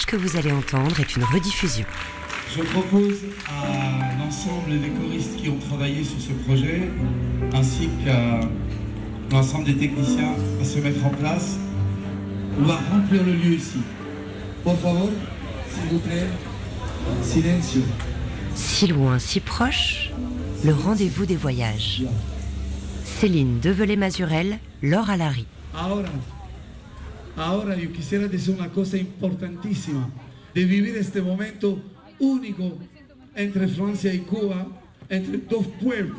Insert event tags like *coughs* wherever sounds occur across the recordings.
message que vous allez entendre est une rediffusion. Je propose à l'ensemble des choristes qui ont travaillé sur ce projet, ainsi qu'à l'ensemble des techniciens, à se mettre en place. On va remplir le lieu ici. Por favor, s'il vous plaît, silencio. Si loin, si proche, le rendez-vous des voyages. Céline Develay-Mazurel, Laure Alary. Ahora, ahora yo quisiera decir una cosa importantísima, de vivir este momento único entre Francia y Cuba, entre dos pueblos.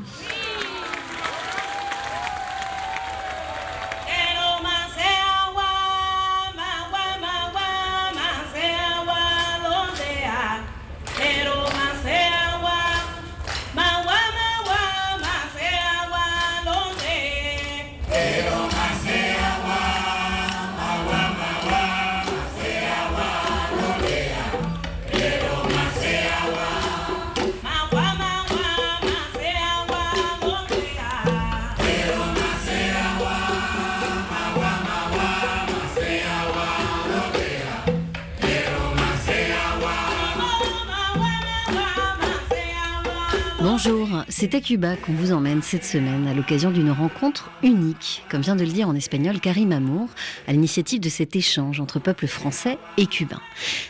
Cuba qu'on vous emmène cette semaine à l'occasion d'une rencontre unique, comme vient de le dire en espagnol Karim Amour, à l'initiative de cet échange entre peuples français et cubains.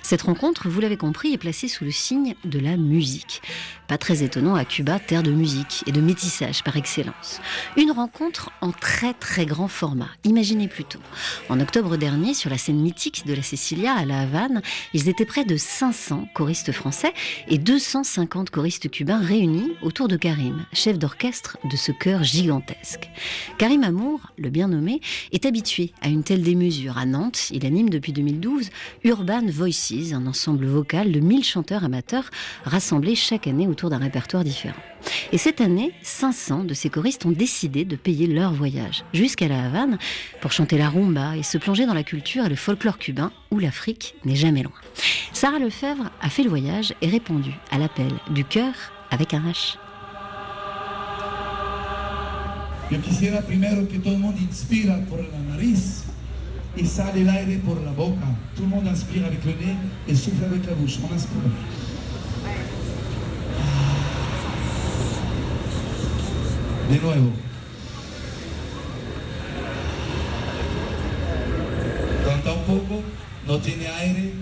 Cette rencontre, vous l'avez compris, est placée sous le signe de la musique. Pas très étonnant à Cuba, terre de musique et de métissage par excellence. Une rencontre en très très grand format. Imaginez plutôt. En octobre dernier, sur la scène mythique de la Cecilia à La Havane, ils étaient près de 500 choristes français et 250 choristes cubains réunis autour de Karim, chef d'orchestre de ce chœur gigantesque. Karim Amour, le bien nommé, est habitué à une telle démesure. À Nantes, il anime depuis 2012 Urban Voices, un ensemble vocal de 1000 chanteurs amateurs rassemblés chaque année autour d'un répertoire différent. Et cette année, 500 de ces choristes ont décidé de payer leur voyage jusqu'à la Havane pour chanter la rumba et se plonger dans la culture et le folklore cubain où l'Afrique n'est jamais loin. Sarah Lefebvre a fait le voyage et répondu à l'appel du cœur avec un H. Yo quisiera primero que todo el mundo inspira por la nariz y sale el aire la boca. Tout le monde inspire avec le nez et souffle avec la bouche. On inspire. De nuevo. Canta un poco, no tiene aire,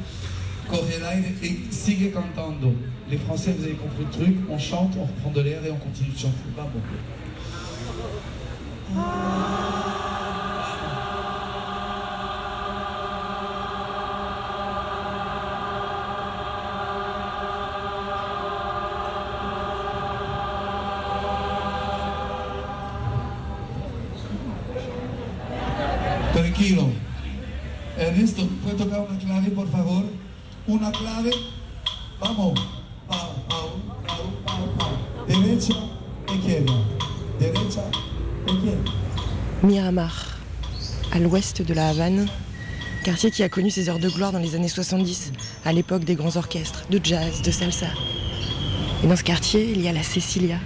coge el et sigue cantando. Les Français, vous avez compris le truc, on chante, on reprend de l'air et on continue de chanter. Tranquilo. Ernesto, ¿puede tocar una clave, por favor? Una clave. Vamos. Miramar, à l'ouest de la Havane, quartier qui a connu ses heures de gloire dans les années 70, à l'époque des grands orchestres, de jazz, de salsa. Et dans ce quartier, il y a la Cecilia,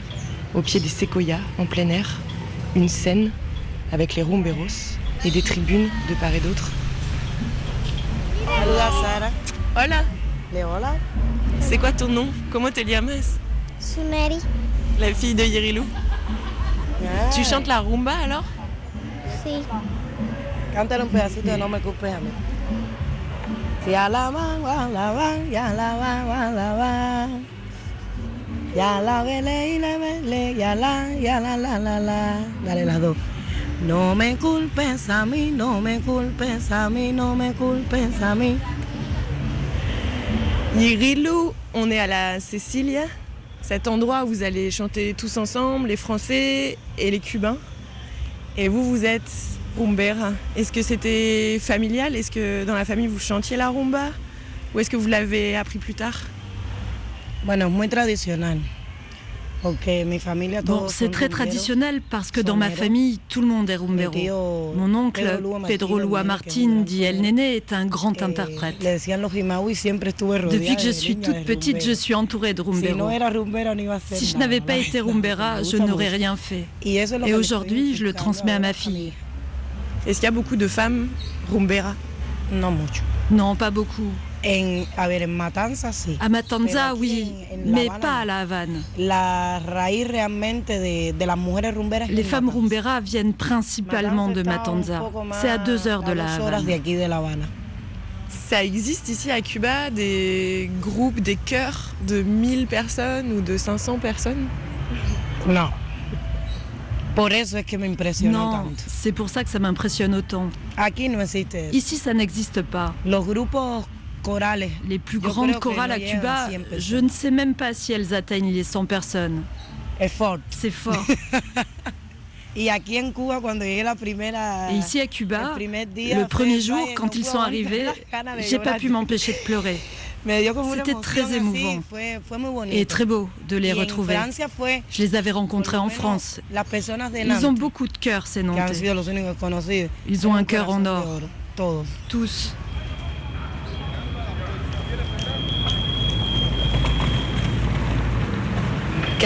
au pied des séquoias, en plein air, une scène avec les rumberos et des tribunes de part et d'autre. Saluda Sara. Hola, Le hola. c'est quoi ton nom? Comment te llamas Sumeri. La fille de Yerilou. Ah, Tu chantes la rumba alors? Sí. Cántale un pedacito de No me culpes a mí. Si a la van, wa la van, ya la van, wa la van. Ya la vele y la vele, ya la, ya la, la, la, la. Dale las dos. No me culpes a mí, no me culpes a mí, no me culpes a mí. Yerilou, on est à la Cecilia, cet endroit où vous allez chanter tous ensemble, les Français et les Cubains. Et vous, vous êtes rumbera. Est-ce que c'était familial? Est-ce que dans la famille vous chantiez la rumba? Ou est-ce que vous l'avez appris plus tard? Bueno, muy tradicional. Bon, c'est très traditionnel parce que dans ma famille, tout le monde est rumbero. Mon oncle Pedro Lua Martin, dit El Nene, est un grand Eh, interprète. Depuis que je suis toute petite, je suis entourée de rumbero. Si je n'avais pas été rumbera, je n'aurais rien fait. Et aujourd'hui, je le transmets à ma fille. Est-ce qu'il y a beaucoup de femmes rumbera? No mucho. Non, pas beaucoup. En, a ver, en Matanza sí. Oui, en- en mais pas à. La Havane. La raíz realmente de, de las mujeres rumberas. es Les femmes Matanza. rumberas viennent principalement de Matanza. C'est à deux heures de La Havane. de La. Ça existe ici à Cuba des groupes, des chœurs de 1000 personnes ou de 500 personnes? No. Por eso es que me impresionó Non, tanto. c'est pour ça que ça m'impressionne autant. Ici, ça n'existe pas. Los grupos corales. Les plus grandes chorales à Cuba, a 100 personnes. je ne sais même pas si elles atteignent les 100 personnes. Fort. C'est fort. *laughs* Et ici à Cuba, le premier jour, quand ils sont arrivés, *laughs* j'ai pas pu m'empêcher de pleurer. *laughs* C'était très émouvant. Et très beau de les retrouver. Je les avais rencontrés en France. Ils ont beaucoup de cœur, ces Nantais. Ils ont un cœur en or. oro,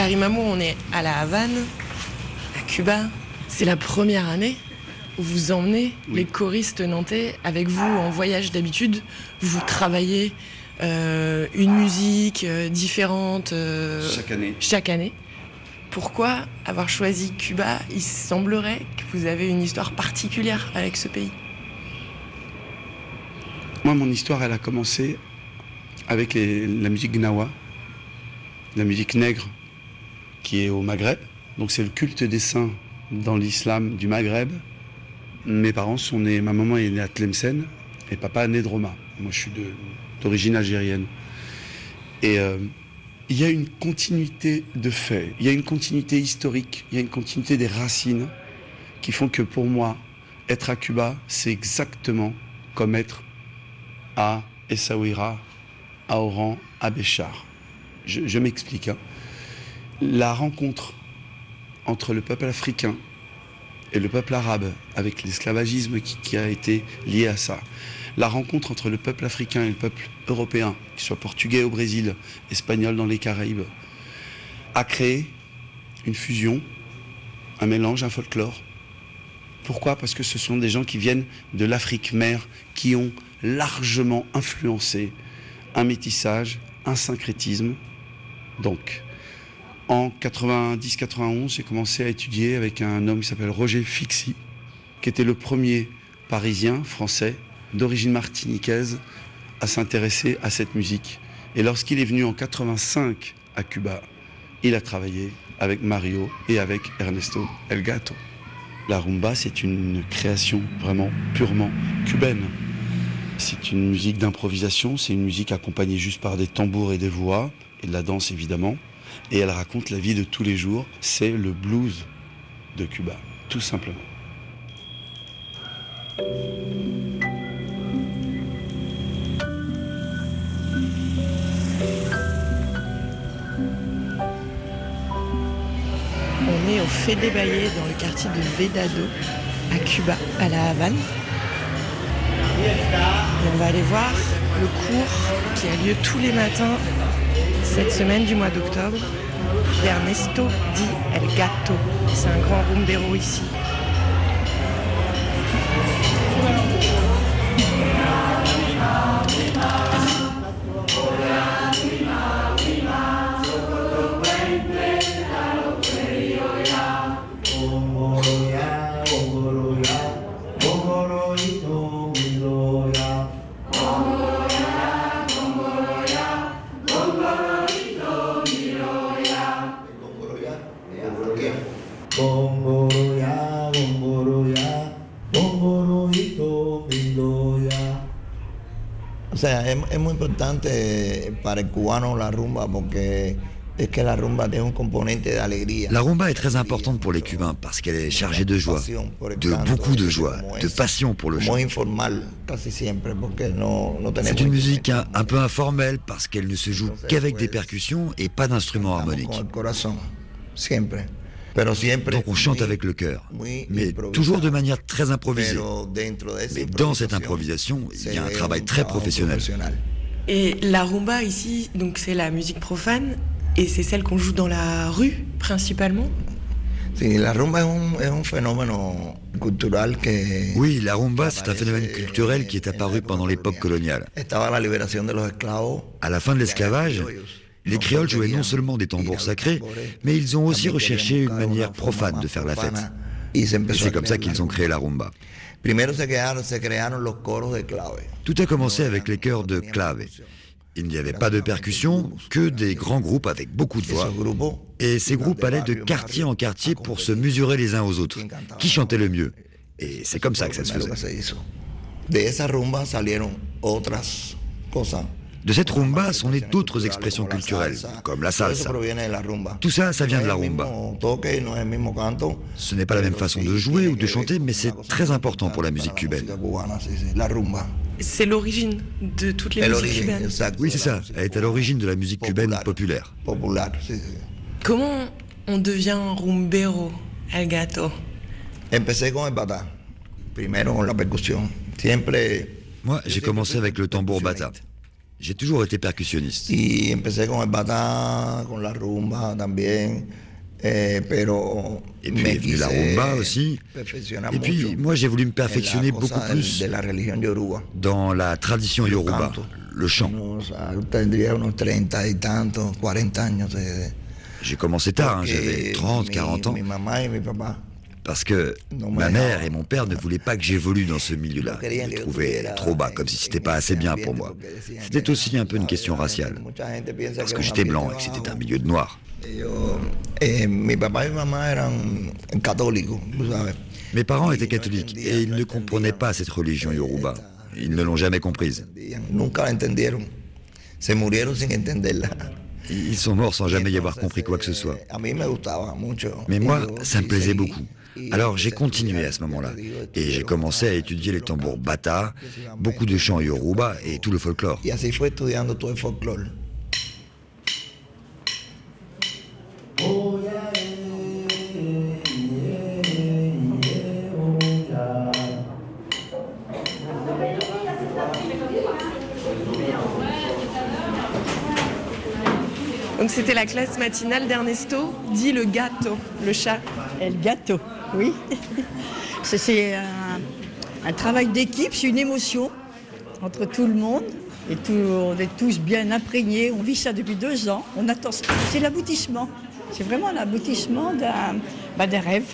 Karimamo, on est à la Havane, à Cuba. C'est la première année où vous emmenez les choristes nantais avec vous en voyage d'habitude. Vous travaillez euh, une musique euh, différente euh, Chaque année. chaque année. Pourquoi avoir choisi Cuba? Il semblerait que vous avez une histoire particulière avec ce pays. Moi, mon histoire, elle a commencé avec les- la musique gnawa, la musique nègre, qui est au Maghreb. Donc, c'est le culte des saints dans l'islam du Maghreb. Mes parents sont nés, ma maman est née à Tlemcen et papa est né de Roma. Moi, je suis d'origine algérienne. Et euh, il y a une continuité de faits, il y a une continuité historique, il y a une continuité des racines qui font que pour moi, être à Cuba, c'est exactement comme être à Essaouira, à Oran, à Béchar. Je, je m'explique. hein. La rencontre entre le peuple africain et le peuple arabe, avec l'esclavagisme qui, a été lié à ça, la rencontre entre le peuple africain et le peuple européen, qu'il soit portugais au Brésil, espagnol dans les Caraïbes, a créé une fusion, un mélange, un folklore. Pourquoi? Parce que ce sont des gens qui viennent de l'Afrique mère, qui ont largement influencé un métissage, un syncrétisme. Donc, en 90-91, j'ai commencé à étudier avec un homme qui s'appelle Roger Fixi, qui était le premier parisien français d'origine martiniquaise à s'intéresser à cette musique. Et lorsqu'il est venu en 85 à Cuba, il a travaillé avec Mario et avec Ernesto El Gato. La rumba, c'est une création vraiment purement cubaine. C'est une musique d'improvisation, c'est une musique accompagnée juste par des tambours et des voix, et de la danse évidemment. Et elle raconte la vie de tous les jours. C'est le blues de Cuba, tout simplement. On est au Fede Valle dans le quartier de Vedado, à Cuba, à la Havane. Et on va aller voir le cours qui a lieu tous les matins cette semaine du mois d'octobre d'Ernesto Di El Gato. C'est un grand rumbero ici. Bongoroya, bongoroya, bongoroito, miloya. O sea, es, es muy importante para el cubano la rumba porque es que la rumba tiene un componente de alegría. La rumba est très importante pour les Cubains parce qu'elle est chargée de joie, de beaucoup de joie, de passion pour le chant. C'est une musique un, un peu informelle parce qu'elle ne se joue qu'avec des percussions et pas d'instruments harmoniques. Donc on chante avec le cœur, mais toujours de manière très improvisée. Mais dans cette improvisation, il y a un travail très professionnel. Et la rumba ici, donc c'est la musique profane et c'est celle qu'on joue dans la rue principalement. Oui, la rumba, c'est un phénomène culturel qui est apparu pendant l'époque coloniale. À la fin de l'esclavage, les créoles jouaient non seulement des tambours sacrés, mais ils ont aussi recherché une manière profane de faire la fête. Et c'est comme ça qu'ils ont créé la rumba. Tout a commencé avec les chœurs de clave. Il n'y avait pas de percussion, que des grands groupes avec beaucoup de voix. Et ces groupes allaient de quartier en quartier pour se mesurer les uns aux autres. Qui chantait le mieux? Et c'est comme ça que ça se faisait. De esa rumba salieron otras cosas. De cette rumba sont nées d'autres expressions culturelles, comme la salsa. Tout ça, ça vient de la rumba. Ce n'est pas la même façon de jouer ou de chanter, mais c'est très important pour la musique cubaine. C'est l'origine de toutes les musiques cubaines. Oui, c'est ça. Elle est à l'origine de la musique cubaine populaire. Comment on devient rumbero, el gato? Moi, j'ai commencé avec le tambour bata. J'ai toujours été percussionniste. Y empecé con el bata, con la rumba también. Eh, pero et puis est venue la rumba aussi. Et puis moi j'ai voulu me perfectionner beaucoup plus de la religion yoruba. dans la tradition yoruba, le chant. J'ai commencé tard, hein, j'avais 30, 40 ans. Parce que ma mère et mon père ne voulaient pas que j'évolue dans ce milieu-là. Ils trouvaient trop bas, comme si c'était pas assez bien pour moi. C'était aussi un peu une question raciale. Parce que j'étais blanc et que c'était un milieu de noirs. Mes parents étaient catholiques et ils ne comprenaient pas cette religion yoruba. Ils ne l'ont jamais comprise. Ils sont morts sans jamais y avoir compris quoi que ce soit. Mais moi, ça me plaisait beaucoup. Alors j'ai continué à ce moment-là. Et j'ai commencé à étudier les tambours bata, beaucoup de chants yoruba et tout le folklore. Donc c'était la classe matinale d'Ernesto, dit le gâteau, le chat. El gâteau, oui. C'est un, un, travail d'équipe, c'est une émotion entre tout le monde. Et tout, on est tous bien imprégnés. On vit ça depuis deux ans. On attend. C'est l'aboutissement. C'est vraiment l'aboutissement d'un bah, des rêves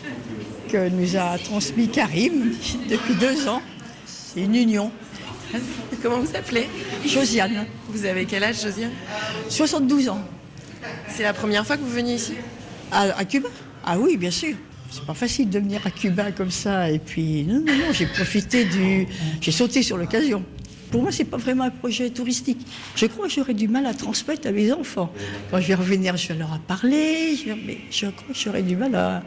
que nous a transmis Karim *laughs* depuis deux ans. C'est une union. *laughs* Comment vous appelez? Josiane. Vous avez quel âge, Josiane? 72 ans. C'est la première fois que vous venez ici? À, à Cuba? Ah oui, bien sûr. C'est pas facile de venir à Cuba comme ça. Et puis, non, non, non, j'ai profité du. J'ai sauté sur l'occasion. Pour moi, c'est pas vraiment un projet touristique. Je crois que j'aurais du mal à transmettre à mes enfants. Quand je vais revenir, je vais leur en parler. Je. Mais je crois que j'aurais du mal à.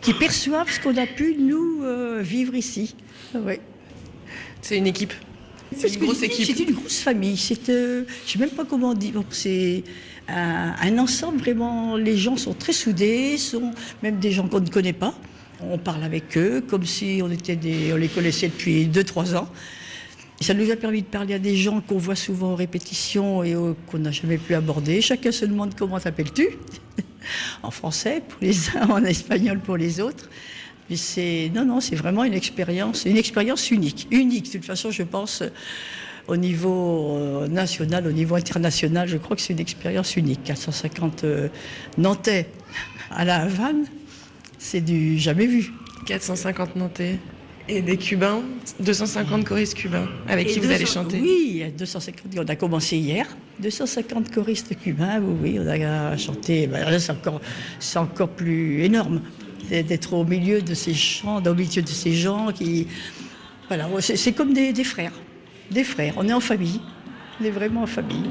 qu'ils perçoivent ce qu'on a pu, nous, euh, vivre ici. Ouais. C'est une équipe. C'est une grosse équipe. C'est une grosse famille. C'est. Euh... je sais même pas comment dire. C'est un, ensemble vraiment. Les gens sont très soudés, sont même des gens qu'on ne connaît pas. On parle avec eux comme si on était des, on les connaissait depuis 2-3 ans. Ça nous a permis de parler à des gens qu'on voit souvent en répétition et qu'on n'a jamais pu aborder. Chacun se demande comment t'appelles-tu? *laughs* En français pour les uns, en espagnol pour les autres. Mais c'est non, non, c'est vraiment une expérience, une expérience unique, unique. De toute façon, je pense au niveau national, au niveau international, je crois que c'est une expérience unique. 450 euh, Nantais à la Havane, c'est du jamais vu. 450 Nantais et des Cubains, 250 choristes cubains avec et qui 200, vous allez chanter. Oui, 250. On a commencé hier. 250 choristes cubains, oui, oui, on a chanté. Ben, c'est encore, c'est encore plus énorme d'être au milieu de ces chants, au milieu de ces gens qui, voilà, c'est comme des, des frères des frères. On est en famille. On est vraiment en famille.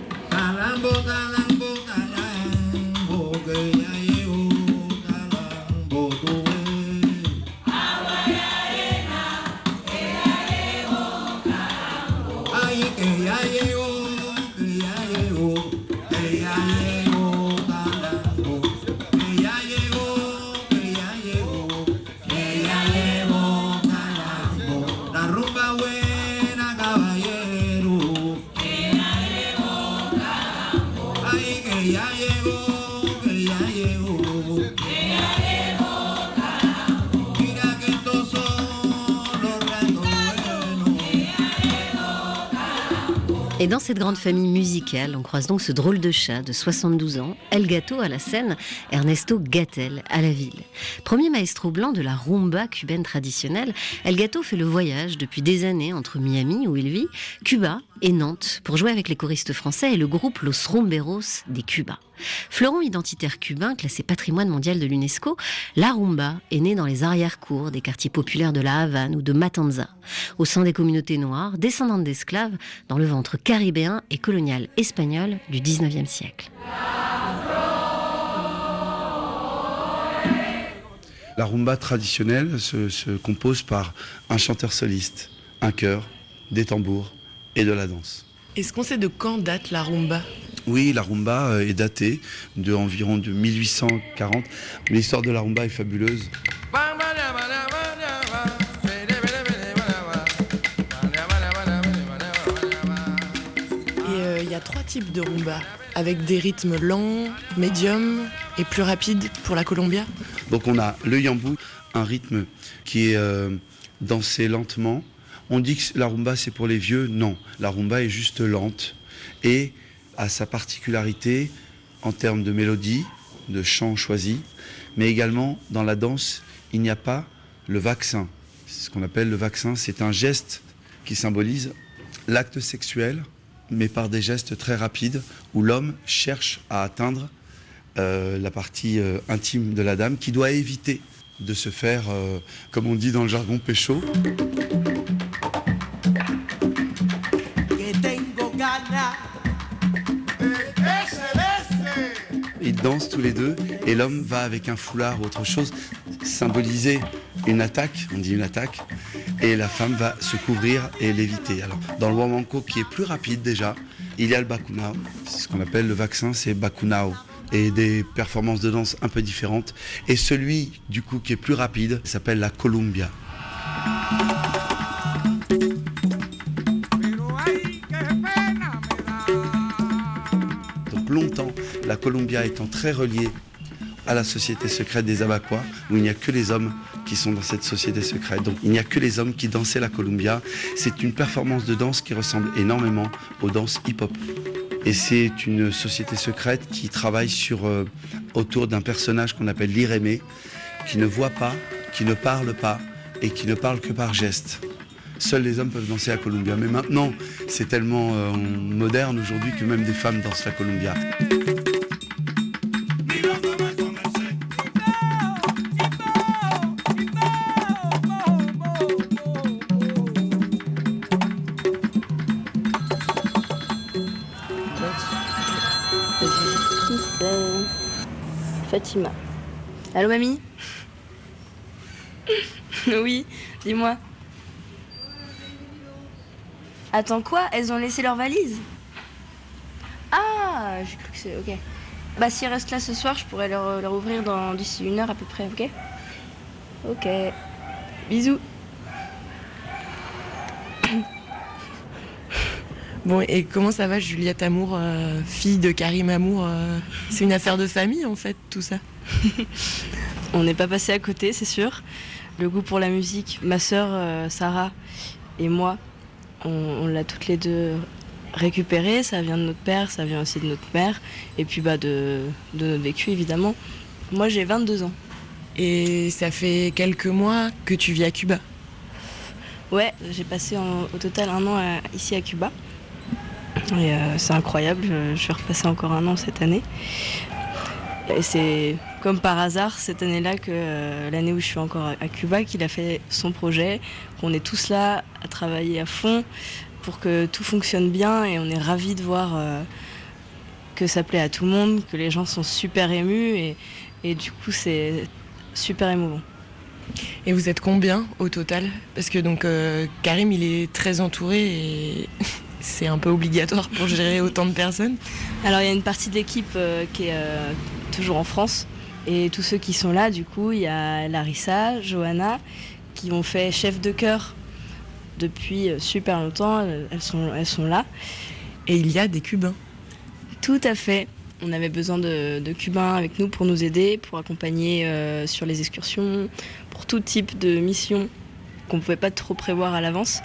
Dans cette grande famille musicale, on croise donc ce drôle de chat de 72 ans, El Gato à la scène, Ernesto Gattel à la ville. Premier maestro blanc de la rumba cubaine traditionnelle, El Gato fait le voyage depuis des années entre Miami, où il vit, Cuba et Nantes, pour jouer avec les choristes français et le groupe Los Rumberos des Cuba. Fleuron identitaire cubain, classé patrimoine mondial de l'UNESCO, la rumba est née dans les arrière-cours des quartiers populaires de La Havane ou de Matanza, au sein des communautés noires, descendantes d'esclaves, dans le ventre caribéen et colonial espagnol du 19e siècle. La rumba traditionnelle se compose par un chanteur soliste, un chœur, des tambours et de la danse. Est-ce qu'on sait de quand date la rumba? Oui, la rumba euh, est datée de environ de 1840. L'histoire de la rumba est fabuleuse. Et euh, il y a trois types de rumba, avec des rythmes lents, médiums et plus rapides pour la Colombia. Donc on a le yambou, un rythme qui est euh, dansé lentement. On dit que la rumba c'est pour les vieux. Non, la rumba est juste lente et a sa particularité en termes de mélodie, de chant choisi, mais également dans la danse, il n'y a pas le vaccin. Ce qu'on appelle le vaccin, c'est un geste qui symbolise l'acte sexuel, mais par des gestes très rapides, où l'homme cherche à atteindre euh, la partie euh, intime de la dame, qui doit éviter de se faire, euh, comme on dit dans le jargon pécho. Dansent tous les deux et l'homme va avec un foulard ou autre chose symboliser une attaque, on dit une attaque, et la femme va se couvrir et l'éviter. Alors, dans le Wamanko qui est plus rapide déjà, il y a le Bakunao, c'est ce qu'on appelle le vaccin, c'est Bakunao et des performances de danse un peu différentes. Et celui, du coup, qui est plus rapide, s'appelle la Columbia. Columbia étant très reliée à la société secrète des Abaquois, où il n'y a que les hommes qui sont dans cette société secrète. Donc il n'y a que les hommes qui dansaient la Columbia. C'est une performance de danse qui ressemble énormément aux danses hip-hop. Et c'est une société secrète qui travaille sur, euh, autour d'un personnage qu'on appelle l'Irémé, qui ne voit pas, qui ne parle pas et qui ne parle que par geste. Seuls les hommes peuvent danser la Columbia. Mais maintenant, c'est tellement euh, moderne aujourd'hui que même des femmes dansent la Columbia. Fatima. Allô mamie Oui, dis-moi. Attends quoi? Elles ont laissé leur valise? Ah, j'ai cru que c'est... Ok. Bah si elles restent là ce soir, je pourrais leur, leur ouvrir dans d'ici une heure à peu près, ok? Ok. Bisous. Bon, et comment ça va, Juliette Amour, euh, fille de Karim Amour euh, C'est une affaire de famille, en fait, tout ça *laughs* On n'est pas passé à côté, c'est sûr. Le goût pour la musique, ma sœur euh, Sarah et moi, on, on l'a toutes les deux récupéré. Ça vient de notre père, ça vient aussi de notre mère, et puis bah, de, de notre vécu, évidemment. Moi, j'ai 22 ans. Et ça fait quelques mois que tu vis à Cuba Ouais, j'ai passé en- au total un an à- ici à Cuba. Et euh, c'est incroyable, je, vais repasser encore un an cette année. Et c'est comme par hasard cette année-là que euh, l'année où je suis encore à, Cuba qu'il a fait son projet, qu'on est tous là à travailler à fond pour que tout fonctionne bien et on est ravis de voir euh, que ça plaît à tout le monde, que les gens sont super émus et, du coup c'est super émouvant. Et vous êtes combien au total? Parce que donc Karim, il est très entouré et c'est un peu obligatoire pour gérer autant de personnes. Alors il y a une partie de l'équipe euh, qui est euh, toujours en France. Et tous ceux qui sont là, du coup, il y a Larissa, Johanna, qui ont fait chef de chœur depuis euh, super longtemps. Elles elles sont, elles sont là. Et il y a des Cubains. Tout à fait. On avait besoin de, de Cubains avec nous pour nous aider, pour accompagner euh, sur les excursions, pour tout type de mission qu'on ne pouvait pas trop prévoir à l'avance.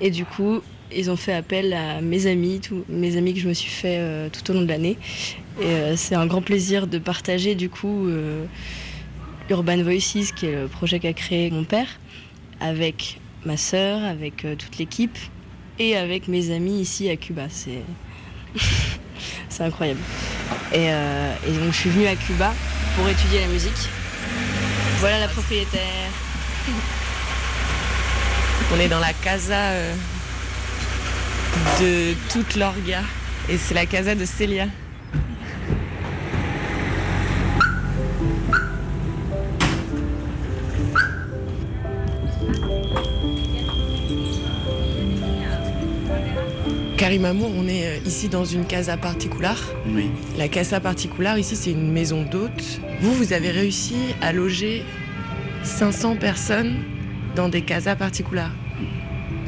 Et du coup, ils ont fait appel à mes amis, tous mes amis que je me suis fait euh, tout au long de l'année. Et euh, c'est un grand plaisir de partager du coup euh, Urban Voices, qui est le projet qu'a créé mon père, avec ma sœur, avec toute l'équipe et avec mes amis ici à Cuba. C'est *laughs* c'est incroyable. Et, et donc je suis venue à Cuba pour étudier la musique. Voilà la propriétaire. On est dans la casa de toute l'orga. Et c'est la casa de Célia. Karim Amour, on est euh, ici dans une casa particular. Oui. La casa particular, ici, c'est une maison d'hôtes. Vous, vous avez réussi à loger 500 personnes dans des casas particular.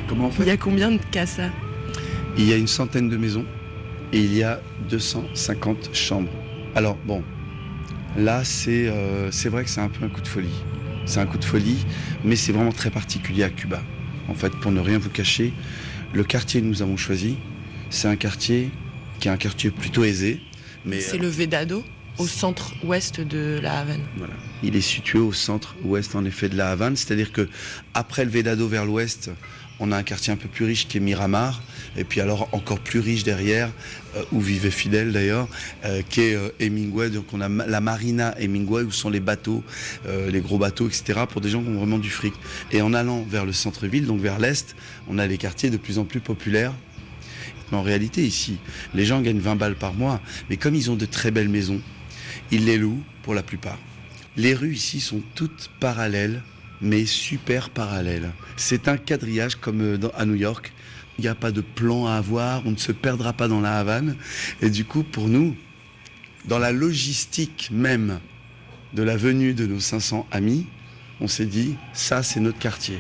Comment on fait? Il y a combien de casas? Il y a une centaine de maisons et il y a 250 chambres. Alors bon, là c'est euh, c'est vrai que c'est un peu un coup de folie. C'est un coup de folie, mais c'est vraiment très particulier à Cuba. En fait, pour ne rien vous cacher, le quartier que nous avons choisi, c'est un quartier qui est un quartier plutôt aisé. mais C'est le Vedado, au centre-ouest de la Havane. Voilà. Il est situé au centre-ouest en effet de la Havane, c'est-à-dire que après le Vedado vers l'ouest, on a un quartier un peu plus riche qui est Miramar, et puis alors encore plus riche derrière, euh, où vivait Fidel d'ailleurs, euh, qui est euh, Hemingway. Donc on a la marina Hemingway, où sont les bateaux, euh, les gros bateaux, etc., pour des gens qui ont vraiment du fric. Et en allant vers le centre-ville, donc vers l'est, on a les quartiers de plus en plus populaires. Mais en réalité, ici, les gens gagnent 20 balles par mois, mais comme ils ont de très belles maisons, ils les louent pour la plupart. Les rues ici sont toutes parallèles, mais super parallèles. C'est un quadrillage comme euh, à New York. Il n'y a pas de plan à avoir, on ne se perdra pas dans la Havane. Et du coup, pour nous, dans la logistique même de la venue de nos 500 amis, on s'est dit, ça c'est notre quartier.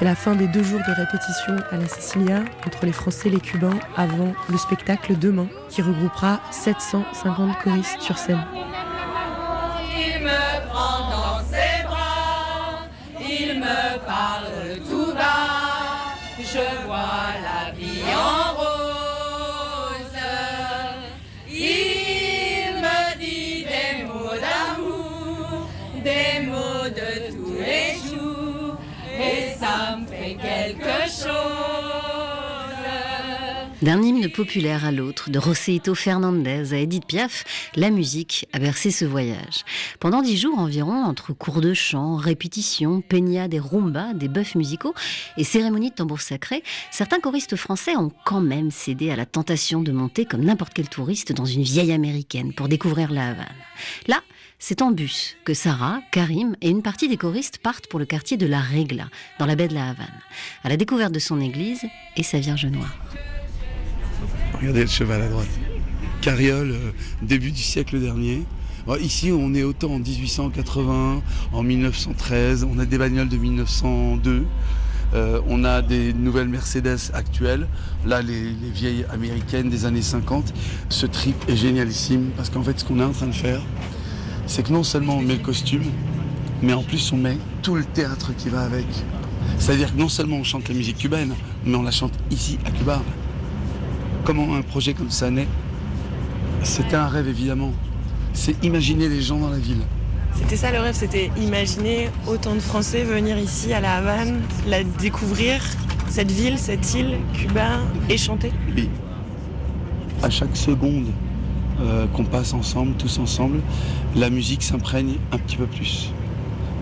C'est la fin des deux jours de répétition à la Cecilia entre les Français et les Cubains avant le spectacle demain qui regroupera 750 choristes sur scène. Populaire à l'autre, de Roseito Fernandez à Edith Piaf, la musique a bercé ce voyage. Pendant dix jours environ, entre cours de chant, répétitions, peignades et rumba, des bœufs musicaux et cérémonies de tambour sacré, certains choristes français ont quand même cédé à la tentation de monter comme n'importe quel touriste dans une vieille américaine pour découvrir la Havane. Là, c'est en bus que Sarah, Karim et une partie des choristes partent pour le quartier de la Regla, dans la baie de la Havane, à la découverte de son église et sa Vierge Noire. Regardez le cheval à droite. Carriole, euh, début du siècle dernier. Bon, ici, on est autant en 1880, en 1913, on a des bagnoles de 1902, euh, on a des nouvelles Mercedes actuelles, là, les vieilles américaines des années 50. Ce trip est génialissime parce qu'en fait, ce qu'on est en train de faire, c'est que non seulement on met le costume, mais en plus, on met tout le théâtre qui va avec. C'est-à-dire que non seulement on chante la musique cubaine, mais on la chante ici, à Cuba. Comment un projet comme ça naît C'était un rêve évidemment. C'est imaginer les gens dans la ville. C'était ça le rêve, c'était imaginer autant de Français venir ici à la Havane, la découvrir, cette ville, cette île, Cuba, et chanter. Oui. À chaque seconde euh, qu'on passe ensemble, tous ensemble, la musique s'imprègne un petit peu plus.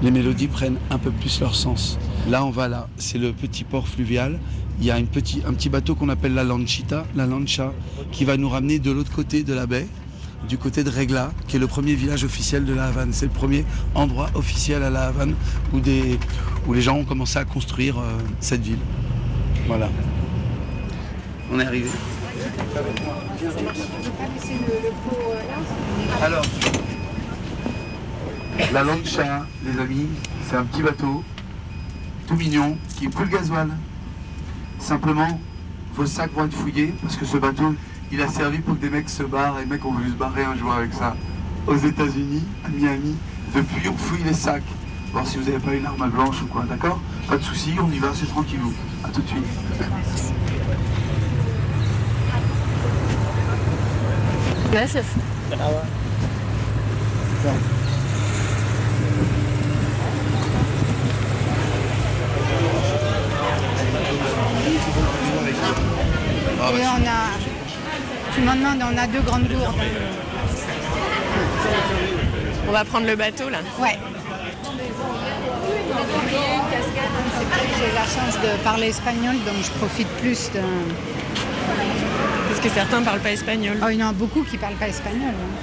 Les mélodies prennent un peu plus leur sens. Là, on va là, c'est le petit port fluvial. Il y a un petit bateau qu'on appelle la lanchita, la lancha, qui va nous ramener de l'autre côté de la baie, du côté de Regla, qui est le premier village officiel de la Havane. C'est le premier endroit officiel à la Havane où les gens ont commencé à construire euh, cette ville. Voilà. On est arrivé. Alors, la lancha, les amis, c'est un petit bateau, tout mignon, qui est plus le gasoil. Simplement, vos sacs vont être fouillés parce que ce bateau, il a servi pour que des mecs se barrent et les mecs ont voulu se barrer un jour avec ça. Aux États-Unis, à Miami, depuis on fouille les sacs. Voir si vous n'avez pas une arme blanche ou quoi, d'accord? Pas de soucis, on y va, c'est tranquillou. A tout de suite. Gracias. Et on a. Tu m'en demandes, on a deux grandes gourdes. On va prendre le bateau là Ouais. J'ai la chance de parler espagnol, donc je profite plus de. Parce que certains parlent pas espagnol. Oh, il y en a beaucoup qui parlent pas espagnol. hein.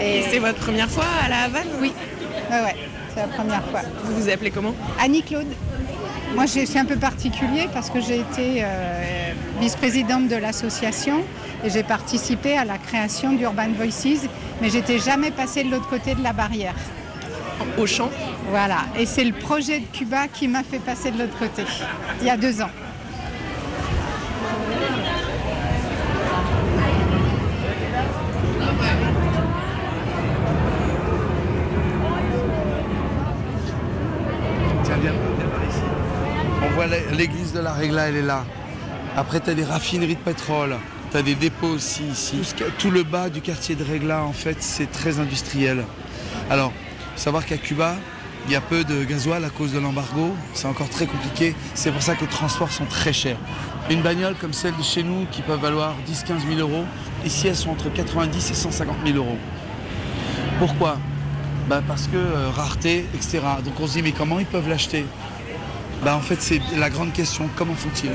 Et c'est votre première fois à la Havane Oui, ouais, ouais, c'est la première fois. Vous vous appelez comment? Annie-Claude. Moi, je suis un peu particulier parce que j'ai été euh, vice-présidente de l'association et j'ai participé à la création d'Urban Voices, mais j'étais jamais passée de l'autre côté de la barrière. Au champ? Voilà, et c'est le projet de Cuba qui m'a fait passer de l'autre côté, il y a deux ans. Tiens, viens, viens par ici. On l'église de la Régla, elle est là. Après, tu as des raffineries de pétrole. Tu as des dépôts aussi ici. Tout, le bas du quartier de Régla, en fait, c'est très industriel. Alors, savoir qu'à Cuba, il y a peu de gasoil à cause de l'embargo. C'est encore très compliqué. C'est pour ça que les transports sont très chers. Une bagnole comme celle de chez nous, qui peuvent valoir 10-15 000 euros, ici, elles sont entre 90 et 150 000 euros. Pourquoi? Bah Parce que euh, rareté, etc. Donc on se dit, mais comment ils peuvent l'acheter? Bah En fait, c'est la grande question. Comment font-ils?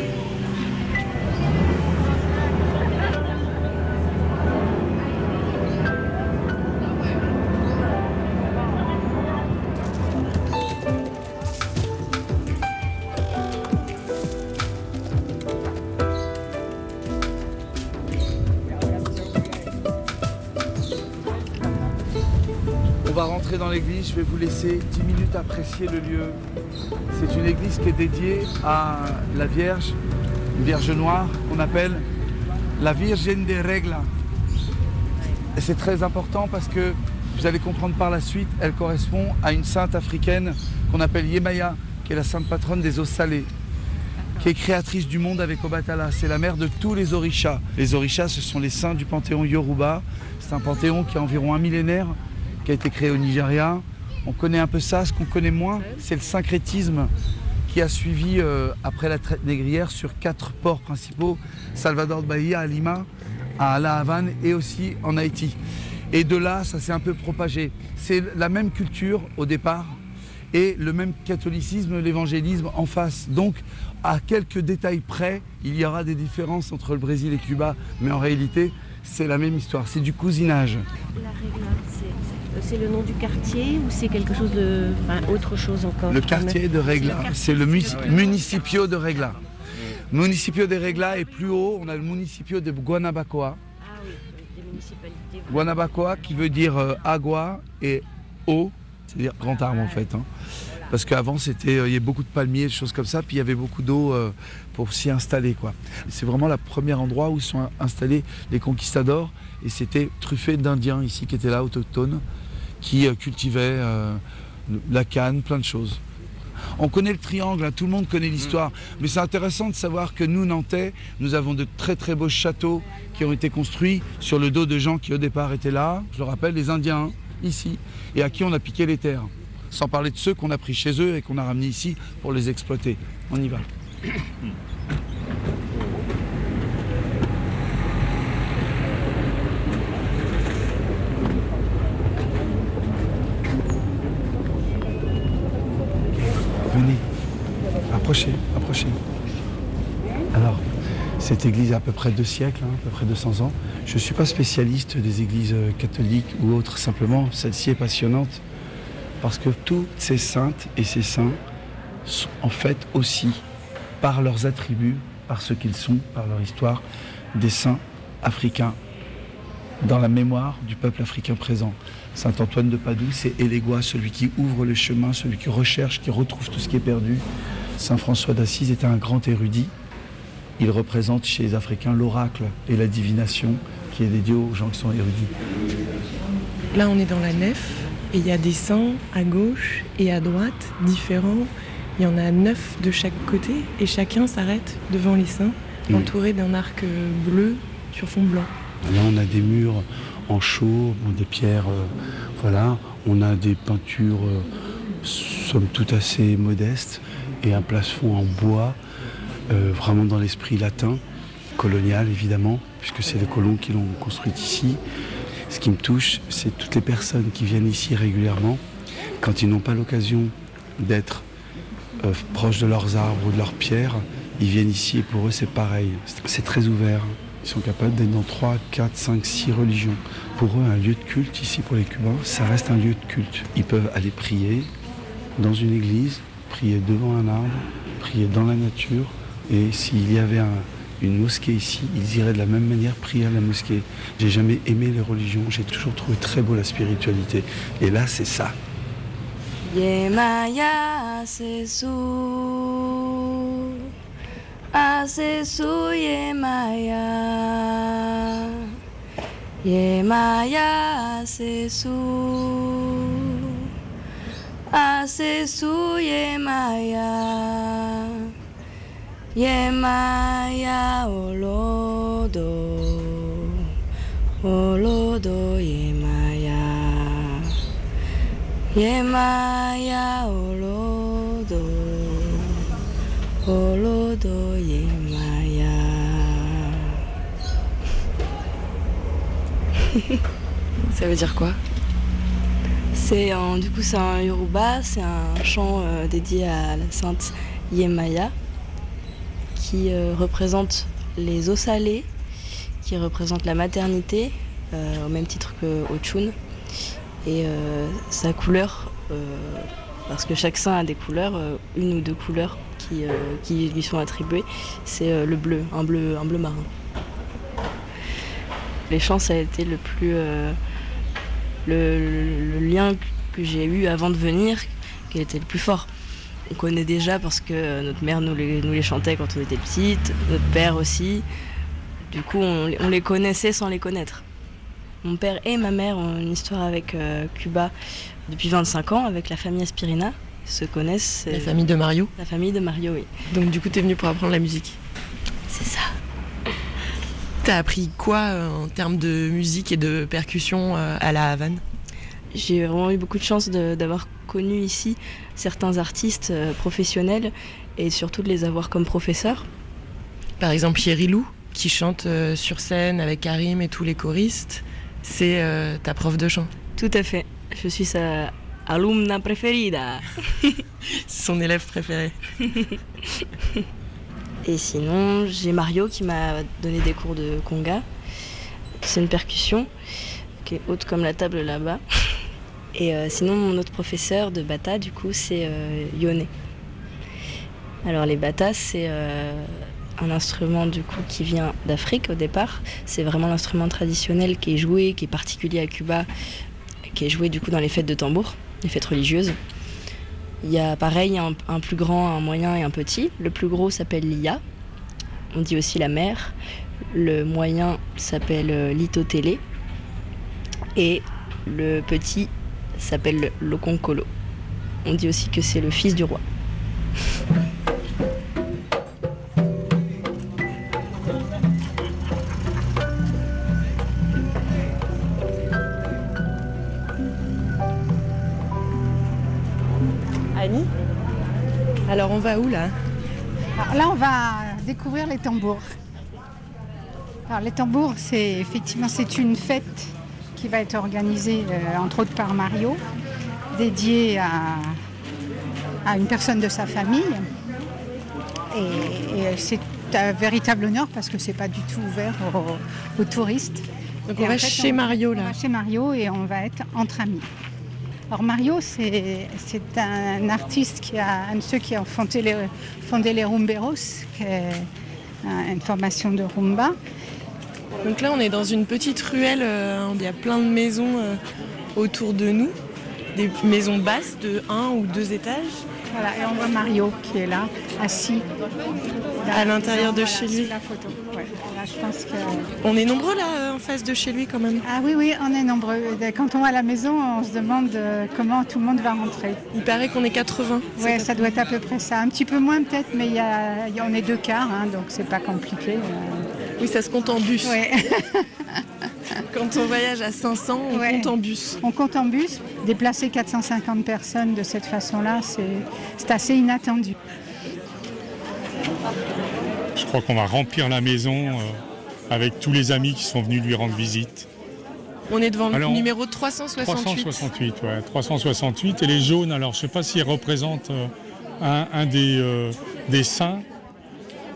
Va rentrer dans l'église, je vais vous laisser 10 minutes apprécier le lieu. C'est une église qui est dédiée à la Vierge, une Vierge noire qu'on appelle la Virgen de Regla. Et c'est très important parce que vous allez comprendre par la suite, elle correspond à une sainte africaine qu'on appelle Yemaya, qui est la sainte patronne des eaux salées, qui est créatrice du monde avec Obatala. C'est la mère de tous les orishas. Les orishas, ce sont les saints du panthéon Yoruba. C'est un panthéon qui a environ un millénaire, qui a été créé au Nigeria. On connaît un peu ça. Ce qu'on connaît moins, c'est le syncrétisme qui a suivi euh, après la traite négrière sur quatre ports principaux, Salvador de Bahia, à Lima, à La Havane et aussi en Haïti. Et de là, ça s'est un peu propagé. C'est la même culture au départ et le même catholicisme, l'évangélisme en face. Donc, à quelques détails près, il y aura des différences entre le Brésil et Cuba, mais en réalité, c'est la même histoire. C'est du cousinage. La c'est- le nom du quartier ou c'est quelque chose de. Enfin, autre chose encore? Le quartier de Regla, c'est le mus- municipio de Regla. Municipio de Regla est plus haut, on a le municipio de Guanabacoa. Ah oui, des municipalités. Guanabacoa qui veut dire euh, agua et eau, c'est-à-dire grand arbre en fait. hein. Parce qu'avant c'était, euh, il y avait beaucoup de palmiers, des choses comme ça, puis il y avait beaucoup d'eau euh, pour s'y installer quoi. C'est vraiment le premier endroit où sont installés les conquistadors et c'était truffé d'Indiens ici qui étaient là autochtones, qui euh, cultivaient euh, la canne, plein de choses. On connaît le triangle, hein, tout le monde connaît l'histoire. Mais c'est intéressant de savoir que nous, Nantais, nous avons de très très beaux châteaux qui ont été construits sur le dos de gens qui au départ étaient là. Je le rappelle, les Indiens, hein, ici, et à qui on a piqué les terres. Sans parler de ceux qu'on a pris chez eux et qu'on a ramenés ici pour les exploiter. On y va. *coughs* *coughs* Approchez, approchez. Alors, cette église a à peu près deux siècles, hein, à peu près 200 ans. Je ne suis pas spécialiste des églises euh, catholiques ou autres, simplement celle-ci est passionnante parce que toutes ces saintes et ces saints sont en fait aussi, par leurs attributs, par ce qu'ils sont, par leur histoire, des saints africains dans la mémoire du peuple africain présent. Saint Antoine de Padoue, c'est Élégua, celui qui ouvre le chemin, celui qui recherche, qui retrouve tout ce qui est perdu. Saint François d'Assise était un grand érudit. Il représente chez les Africains l'oracle et la divination qui est dédiée aux gens qui sont érudits. Là, on est dans la nef et il y a des saints à gauche et à droite différents. Il y en a neuf de chaque côté et chacun s'arrête devant les saints, entouré d'un arc bleu sur fond blanc. Là, on a des murs en chaux, des pierres, euh, voilà. On a des peintures, euh, somme toute assez modestes, et un plafond en bois, euh, vraiment dans l'esprit latin, colonial évidemment, puisque c'est les colons qui l'ont construite ici. Ce qui me touche, c'est toutes les personnes qui viennent ici régulièrement, quand ils n'ont pas l'occasion d'être proches de leurs arbres ou de leurs pierres, ils viennent ici et pour eux c'est pareil. C'est très ouvert. Ils sont capables d'être dans 3, 4, 5, 6 religions. Pour eux, un lieu de culte ici pour les Cubains, ça reste un lieu de culte. Ils peuvent aller prier dans une église, prier devant un arbre, prier dans la nature. Et s'il y avait une mosquée ici, ils iraient de la même manière prier à la mosquée. J'ai jamais aimé les religions, j'ai toujours trouvé très beau la spiritualité. Et là, c'est ça. Asesu Yemaya Yemaya Asesu Asesu Yemaya Yemaya Olodo. Olodo Yemaya Yemaya Olodo. Olodo *laughs* Ça veut dire quoi? C'est du coup c'est un Yoruba, c'est un chant euh, dédié à la sainte Yemaya qui euh, représente les eaux salées, qui représente la maternité euh, au même titre que Ochun et sa couleur parce que chaque saint a des couleurs, une ou deux couleurs qui, lui sont attribuées, c'est le bleu, un bleu, un bleu marin. Les chants, ça a été le plus. Euh, le, lien que j'ai eu avant de venir, qui était le plus fort. On connaît déjà parce que notre mère nous les, nous les chantait quand on était petite, notre père aussi. Du coup, on, les connaissait sans les connaître. Mon père et ma mère ont une histoire avec euh, Cuba depuis 25 ans, avec la famille Aspirina. Ils se connaissent. La famille de Mario La famille de Mario, oui. Donc, du coup, tu es venu pour apprendre la musique C'est ça. T'as appris quoi euh, en termes de musique et de percussion euh, à la Havane? J'ai vraiment eu beaucoup de chance d'avoir connu ici certains artistes euh, professionnels et surtout de les avoir comme professeurs. Par exemple, Lou, qui chante sur scène avec Karim et tous les choristes, c'est ta prof de chant. Tout à fait. Je suis sa alumna preferida. *laughs* Son élève préféré. *laughs* Et sinon, j'ai Mario qui m'a donné des cours de conga. C'est une percussion qui est haute comme la table là-bas. *laughs* Et euh, sinon, mon autre professeur de bata, du coup, c'est euh, Yone. Alors, les batas, c'est euh, un instrument du coup qui vient d'Afrique au départ. C'est vraiment l'instrument traditionnel qui est joué, qui est particulier à Cuba, qui est joué du coup dans les fêtes de tambour, les fêtes religieuses. Il y a pareil un, plus grand, un moyen et un petit. Le plus gros s'appelle l'IA. On dit aussi la mère. Le moyen s'appelle euh, l'itotélé. Et le petit s'appelle l'okonkolo. On dit aussi que c'est le fils du roi. On va où là Là on va découvrir les tambours. Alors les tambours, c'est effectivement c'est une fête qui va être organisée euh, entre autres par Mario, dédiée à, une personne de sa famille. Et, c'est un véritable honneur parce que c'est pas du tout ouvert aux, touristes. Donc on va chez Mario là. On va chez Mario et on va être entre amis. Alors Mario, c'est un artiste qui a un de ceux qui ont fondé les, fondé les Rumberos, qui est une formation de rumba. Donc là, on est dans une petite ruelle, euh, il y a plein de maisons euh, autour de nous, des maisons basses de un ou deux étages. Voilà, et on voit Mario qui est là, assis. À l'intérieur de chez lui. La photo. Ouais, là, je pense que... On est nombreux là en face de chez lui quand même. Ah oui, oui, on est nombreux. Quand on va à la maison, on se demande euh, comment tout le monde va rentrer. Il paraît qu'on est 80. Oui, ça doit être à peu près ça. Un petit peu moins peut-être, mais il y a, il y a- on est deux quarts, hein, donc c'est pas compliqué. euh. Oui, ça se compte en bus. Ouais. *laughs* Quand on voyage à 500, on Ouais. compte en bus. On compte en bus. Déplacer 450 personnes de cette façon-là, c'est assez inattendu. Je crois qu'on va remplir la maison euh, avec tous les amis qui sont venus lui rendre visite. On est devant Alors, le numéro 368. 368, ouais, 368. Et les jaunes, alors je ne sais pas s'ils représentent euh, un, un des, euh, des saints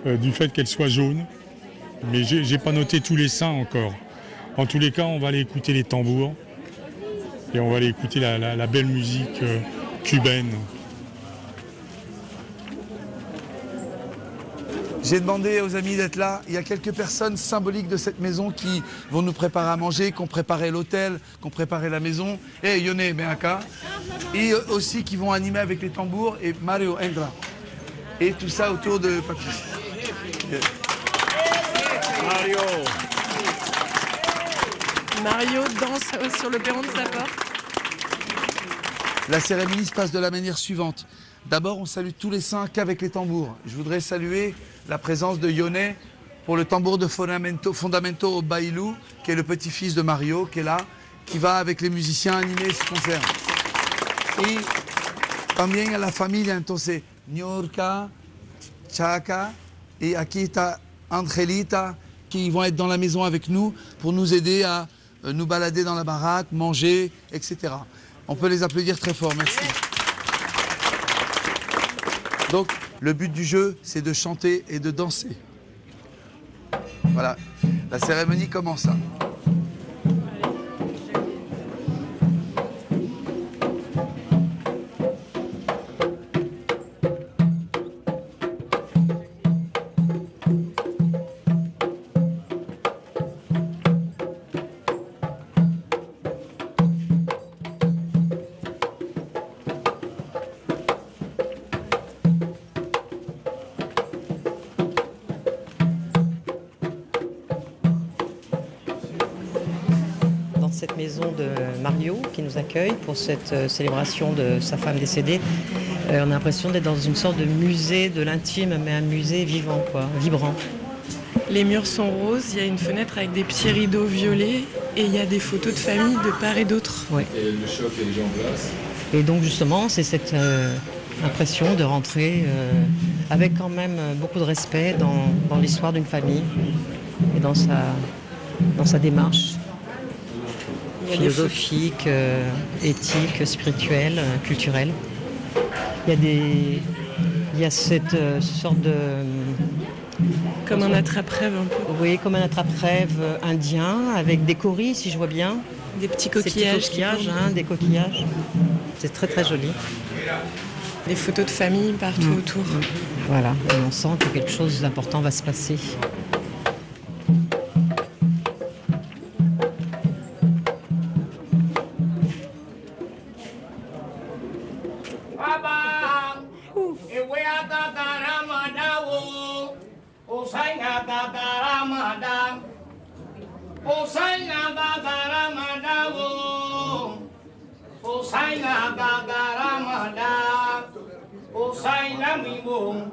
euh, du fait qu'elle soit jaune. Mais j'ai n'ai pas noté tous les saints encore. En tous les cas, on va aller écouter les tambours et on va aller écouter la, la- la belle musique euh, cubaine. J'ai demandé aux amis d'être là. Il y a quelques personnes symboliques de cette maison qui vont nous préparer à manger, qui ont préparé l'hôtel, qui ont préparé la maison. Et Yone Beaka. Et aussi qui vont animer avec les tambours. Et Mario Engra. Et tout ça autour de Papi. Mario Mario danse sur le perron de sa porte. La cérémonie se passe de la manière suivante. D'abord, on salue tous les saints qu'avec les tambours. Je voudrais saluer la présence de Yone pour le tambour de Fondamento, Fondamento Bailou, qui est le petit-fils de Mario, qui est là, qui va avec les musiciens animer ce concert. Et también a la familia, entonces, Niorca, Chaka, et está Angelita, qui vont être dans la maison avec nous pour nous aider à nous balader dans la baraque, manger, etc. On peut les applaudir très fort, merci. Donc, le but du jeu, c'est de chanter et de danser. Voilà, la cérémonie commence. hein. Pour cette euh, célébration de sa femme décédée. Euh, on a l'impression d'être dans une sorte de musée de l'intime, mais un musée vivant, quoi, vibrant. Les murs sont roses, il y a une fenêtre avec des petits rideaux violets et il y a des photos de famille de part et d'autre. Ouais. Et le choc et les gens en place. Et donc justement, c'est cette euh, impression de rentrer euh, avec quand même beaucoup de respect dans, dans l'histoire d'une famille et dans sa, dans sa démarche Des philosophique, euh, éthique, spirituelle, euh, culturelle. Il y a des, il y a cette euh, sorte de Comme un attrape-rêve un peu. Oui, comme un attrape-rêve euh, indien avec des coris, si je vois bien. Des petits coquillages. qui coquillages, hein, des coquillages. C'est très très joli. Des photos de famille partout Mm. autour. Voilà, et on sent que quelque chose d'important va se passer. Usaina Baba Ramada, Usaina Mibo,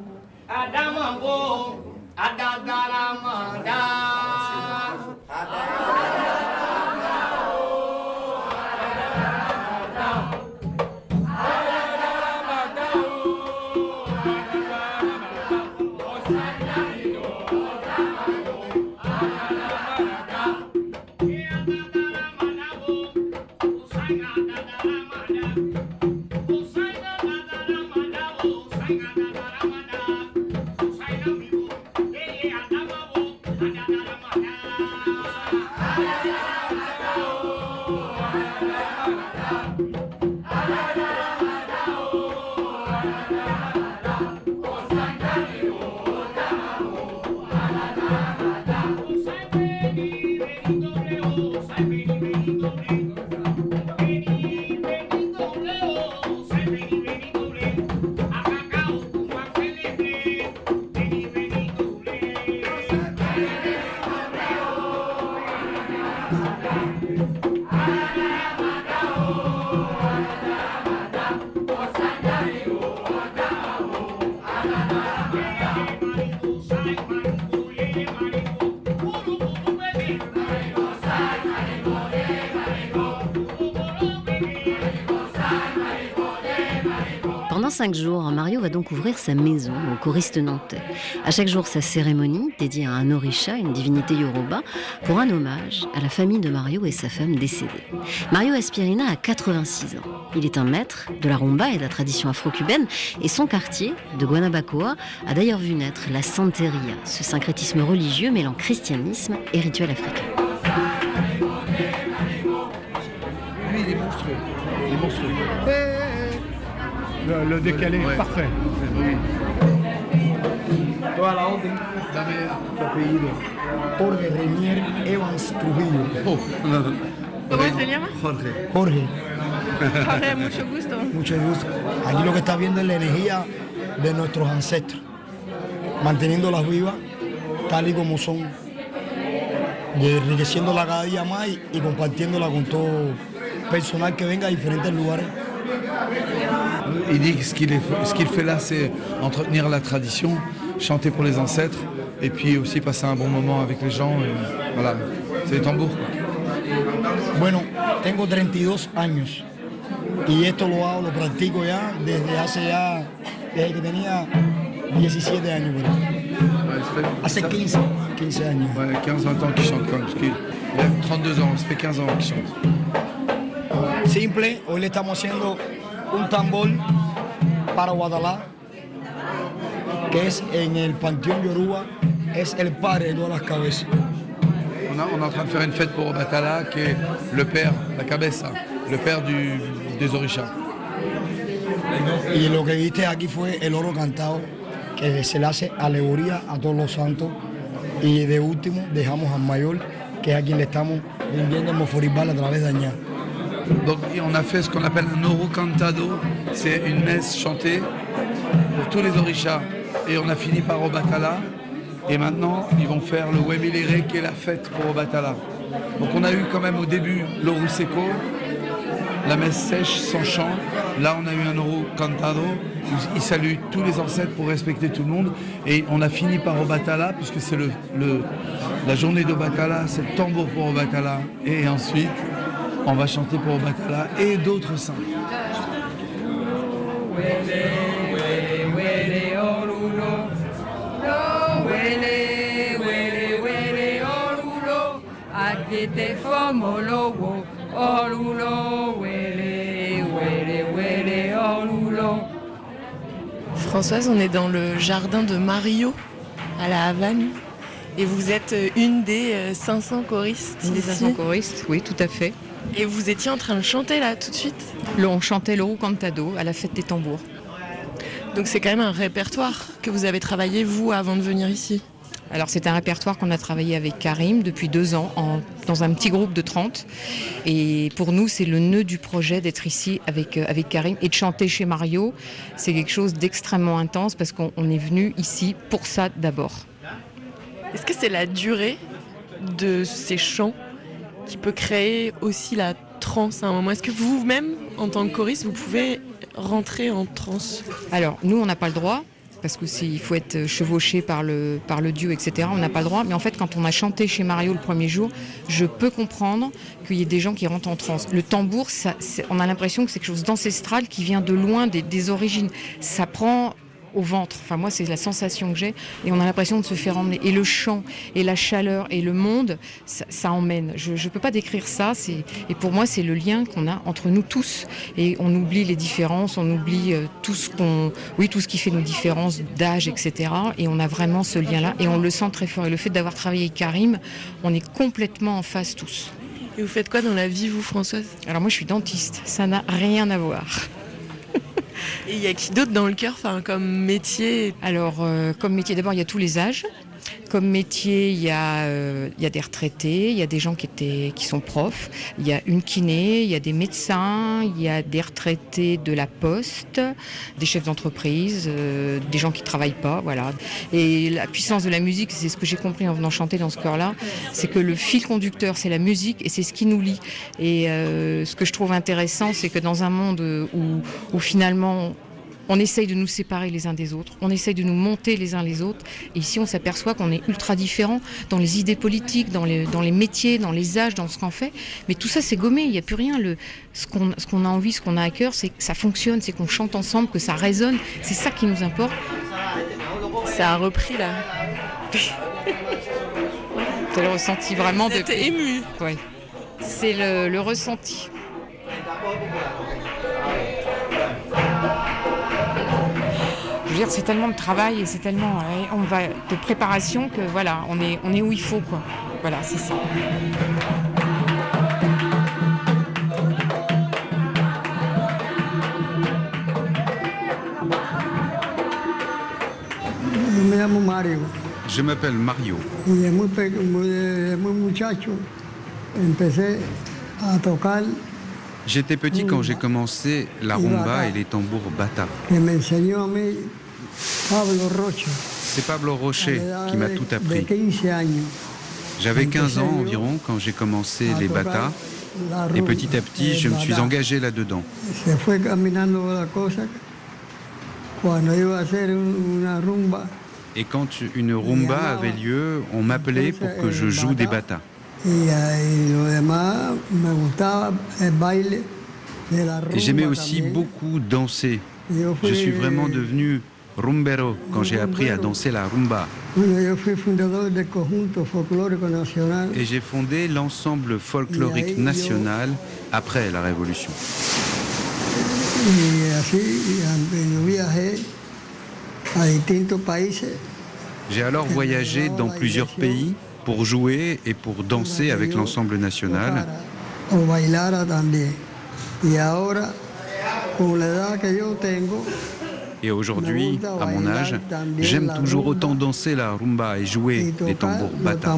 Adama Bo, Adaga Ramada. Thank you. Cinq jours, Mario va donc ouvrir sa maison au choriste nantais. À chaque jour, sa cérémonie, dédiée à un orisha, une divinité yoruba, pour un hommage à la famille de Mario et sa femme décédée. Mario Aspirina a 86 ans. Il est un maître de la rumba et de la tradition afro-cubaine et son quartier, de Guanabacoa, a d'ailleurs vu naître la Santeria, ce syncrétisme religieux mêlant christianisme et rituel africain. Le, le décalé est parfait. Toda la orden. Dame tu apellido. Jorge Renier Evans Trujillo. Oh. ¿Cómo se llama? Jorge. Jorge. Jorge, mucho gusto. Mucho gusto. Aquí lo que está viendo es la energía de nuestros ancestros, manteniéndolas vivas tal y como son, y enriqueciéndola cada día más y, y compartiéndola con todo personal que venga de diferentes lugares. Il dit que ce qu'il fait là, c'est entretenir la tradition, chanter pour les ancêtres, et puis aussi passer un bon moment avec les gens. et voilà, c'est les tambours. Bueno, tengo 32 años y esto lo hago, lo practico ya desde hace ya, desde que tenía 17 años. Bueno. Ouais, Hace ça- 15, 15 años. Ouais, 15-20 ans qu'il chante quand même. parce qu'il il a 32 ans, ça fait 15 ans qu'il chante. Simple, hoy le estamos haciendo un tambor para Guadalajara, que es en el Panteón Yoruba, es el padre de todas las cabezas. On, a- on est en train de faire une fête pour Obatala, qui est le père, la cabeza, le père du, des orishas. Y lo que viste aquí fue el oro cantado, que se le hace alegoría a todos los santos. Y de último dejamos al mayor, que es a quien le estamos rindiendo el moforibal a través de Añá. Donc on a fait ce qu'on appelle un oro cantado, c'est une messe chantée pour tous les orishas. Et on a fini par Obatala. Et maintenant, ils vont faire le Wemilere, qui est la fête pour Obatala. Donc on a eu quand même au début l'Oru Seco, la messe sèche sans chant. Là, on a eu un Oro Cantado. où Il salue tous les ancêtres pour respecter tout le monde. Et on a fini par Obatala, puisque c'est la journée d'Obatala, c'est le tambour pour Obatala. Et ensuite, on va chanter pour Obatala et d'autres saints. Françoise, on est dans le jardin de Mario à la Havane. Et vous êtes euh, une des euh, 500 choristes Une des ici. 500 choristes, oui, tout à fait. Et vous étiez en train de chanter là tout de suite? On chantait le Cantado à la fête des tambours. Donc c'est quand même un répertoire que vous avez travaillé vous avant de venir ici? Alors c'est un répertoire qu'on a travaillé avec Karim depuis deux ans en- dans un petit groupe de 30. Et pour nous, c'est le nœud du projet d'être ici avec, euh, avec Karim et de chanter chez Mario. C'est quelque chose d'extrêmement intense parce qu'on on est venu ici pour ça d'abord. Est-ce que c'est la durée de ces chants? Qui peut créer aussi la transe à un moment Est-ce que vous-même, en tant que choriste, vous pouvez rentrer en transe? Alors, nous, on n'a pas le droit, parce que il faut être chevauché par le, par le dieu, etc. On n'a pas le droit. Mais en fait, quand on a chanté chez Mario le premier jour, je peux comprendre qu'il y ait des gens qui rentrent en transe. Le tambour, on a l'impression que c'est quelque chose d'ancestral qui vient de loin, des, des origines. Ça prend au ventre. Enfin, moi, c'est la sensation que j'ai. Et on a l'impression de se faire emmener. Et le chant, et la chaleur, et le monde, ça, ça emmène. Je ne peux pas décrire ça. Et pour moi, c'est le lien qu'on a entre nous tous. Et on oublie les différences, on oublie euh, tout ce qu'on, oui, tout ce qui fait nos différences d'âge, etc. Et on a vraiment ce lien-là. Et on le sent très fort. Et le fait d'avoir travaillé avec Karim, on est complètement en face tous. Et vous faites quoi dans la vie, vous, Françoise? Alors moi, je suis dentiste. Ça n'a rien à voir. Et il y a qui d'autre dans le cœur, enfin, comme métier? Alors, euh, comme métier, d'abord, il y a tous les âges. Comme métier, il y, a, euh, il y a des retraités, il y a des gens qui, étaient, qui sont profs, il y a une kiné, il y a des médecins, il y a des retraités de la poste, des chefs d'entreprise, euh, des gens qui travaillent pas, voilà. Et la puissance de la musique, c'est ce que j'ai compris en venant chanter dans ce chœur-là, c'est que le fil conducteur, c'est la musique et c'est ce qui nous lie. Et euh, ce que je trouve intéressant, c'est que dans un monde où finalement on essaye de nous séparer les uns des autres, on essaye de nous monter les uns les autres. Et ici, on s'aperçoit qu'on est ultra différents dans les idées politiques, dans les, dans les métiers, dans les âges, dans ce qu'on fait. Mais tout ça, c'est gommé, il n'y a plus rien. Le, ce qu'on a envie, ce qu'on a à cœur, c'est que ça fonctionne, c'est qu'on chante ensemble, que ça résonne. C'est ça qui nous importe. Ça a repris là. *laughs* c'est le ressenti vraiment de. ému. Ouais. C'est le, le ressenti. Veux dire, c'est tellement de travail et c'est tellement on va de préparation que voilà, on est, on est où il faut quoi. Voilà, c'est ça. Je m'appelle Mario. J'étais petit quand j'ai commencé la rumba et les tambours bata. C'est Pablo Rocher qui m'a tout appris. J'avais 15 ans environ quand j'ai commencé les bata et petit à petit je me suis engagé là-dedans. Et quand une rumba avait lieu, on m'appelait pour que je joue des bata. Et j'aimais aussi beaucoup danser. Je suis vraiment devenu rumbero quand j'ai appris à danser la rumba. Et j'ai fondé l'ensemble folklorique national après la Révolution. J'ai alors voyagé dans plusieurs pays pour jouer et pour danser avec l'ensemble national. Et aujourd'hui, à mon âge, j'aime toujours autant danser la rumba et jouer les tambours bata.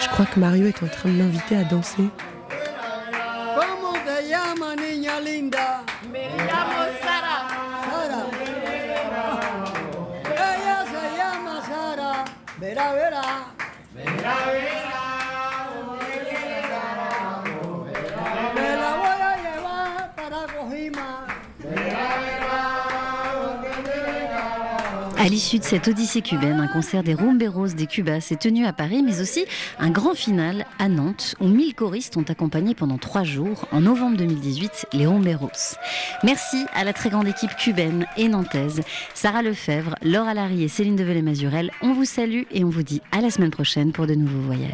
Je crois que Mario est en train de m'inviter à danser. 감사드립니다. À l'issue de cette odyssée cubaine, un concert des Rumberos des Cubas s'est tenu à Paris, mais aussi un grand final à Nantes, où 1000 choristes ont accompagné pendant trois jours, en novembre 2018, les Rumberos. Merci à la très grande équipe cubaine et nantaise, Sarah Lefebvre, Laura Larry et Céline Develay-Mazurel. On vous salue et on vous dit à la semaine prochaine pour de nouveaux voyages.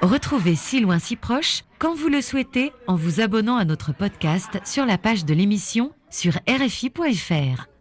Retrouvez Si loin si proche quand vous le souhaitez en vous abonnant à notre podcast sur la page de l'émission sur rfi.fr.